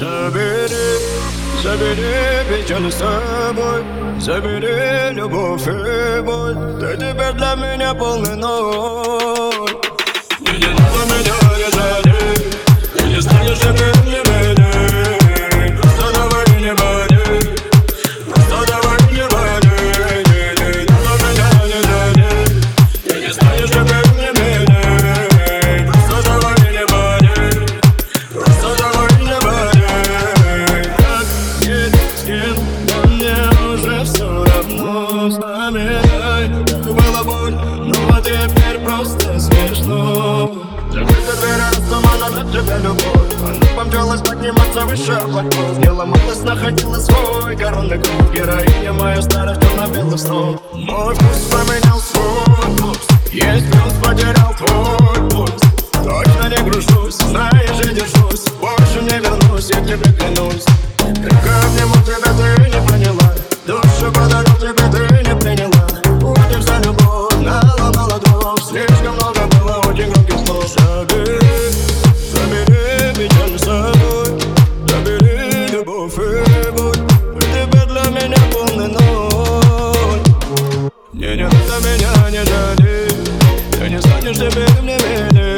Забери, забери печаль с собой Забери любовь и боль Ты теперь для меня полный ноль но теперь просто смешно. Закрыта дверь, растумана на тебя любовь. Она помчалась подниматься выше облаков. Не ломалась, находила свой коронный круг. Героиня моя старых черно-белых снов Мой вкус поменял свой вкус. Есть плюс, потерял твой пульс Точно не гружусь, знаешь, я держусь. Больше не вернусь, я тебе клянусь меня не дадим Ты не станешь теперь мне верить